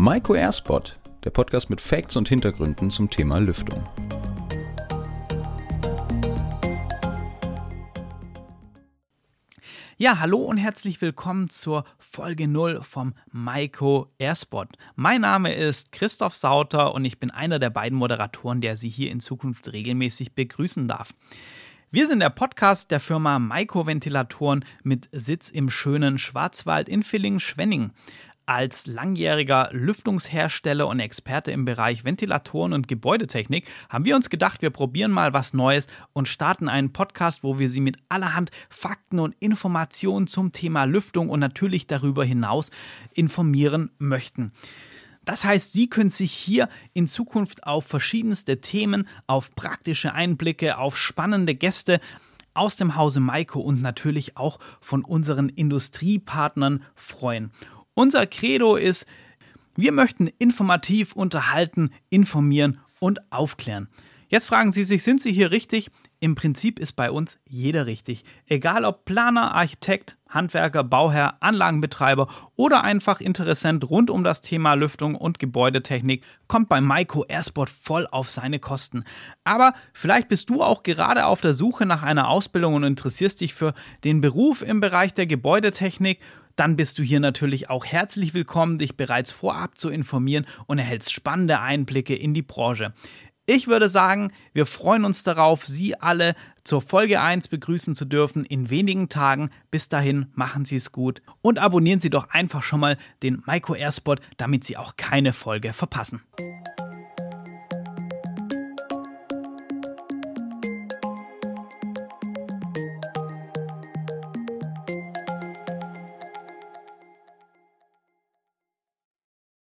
Maiko Airspot, der Podcast mit Facts und Hintergründen zum Thema Lüftung. Ja, hallo und herzlich willkommen zur Folge 0 vom Maiko Airspot. Mein Name ist Christoph Sauter und ich bin einer der beiden Moderatoren, der Sie hier in Zukunft regelmäßig begrüßen darf. Wir sind der Podcast der Firma Maiko Ventilatoren mit Sitz im schönen Schwarzwald in Villingen-Schwenning. Als langjähriger Lüftungshersteller und Experte im Bereich Ventilatoren und Gebäudetechnik haben wir uns gedacht, wir probieren mal was Neues und starten einen Podcast, wo wir Sie mit allerhand Fakten und Informationen zum Thema Lüftung und natürlich darüber hinaus informieren möchten. Das heißt, Sie können sich hier in Zukunft auf verschiedenste Themen, auf praktische Einblicke, auf spannende Gäste aus dem Hause Maiko und natürlich auch von unseren Industriepartnern freuen. Unser Credo ist, wir möchten informativ unterhalten, informieren und aufklären. Jetzt fragen Sie sich, sind Sie hier richtig? Im Prinzip ist bei uns jeder richtig. Egal ob Planer, Architekt, Handwerker, Bauherr, Anlagenbetreiber oder einfach Interessent rund um das Thema Lüftung und Gebäudetechnik, kommt bei Maiko Airsport voll auf seine Kosten. Aber vielleicht bist du auch gerade auf der Suche nach einer Ausbildung und interessierst dich für den Beruf im Bereich der Gebäudetechnik dann bist du hier natürlich auch herzlich willkommen, dich bereits vorab zu informieren und erhältst spannende Einblicke in die Branche. Ich würde sagen, wir freuen uns darauf, Sie alle zur Folge 1 begrüßen zu dürfen in wenigen Tagen. Bis dahin machen Sie es gut und abonnieren Sie doch einfach schon mal den Maiko Airspot, damit Sie auch keine Folge verpassen.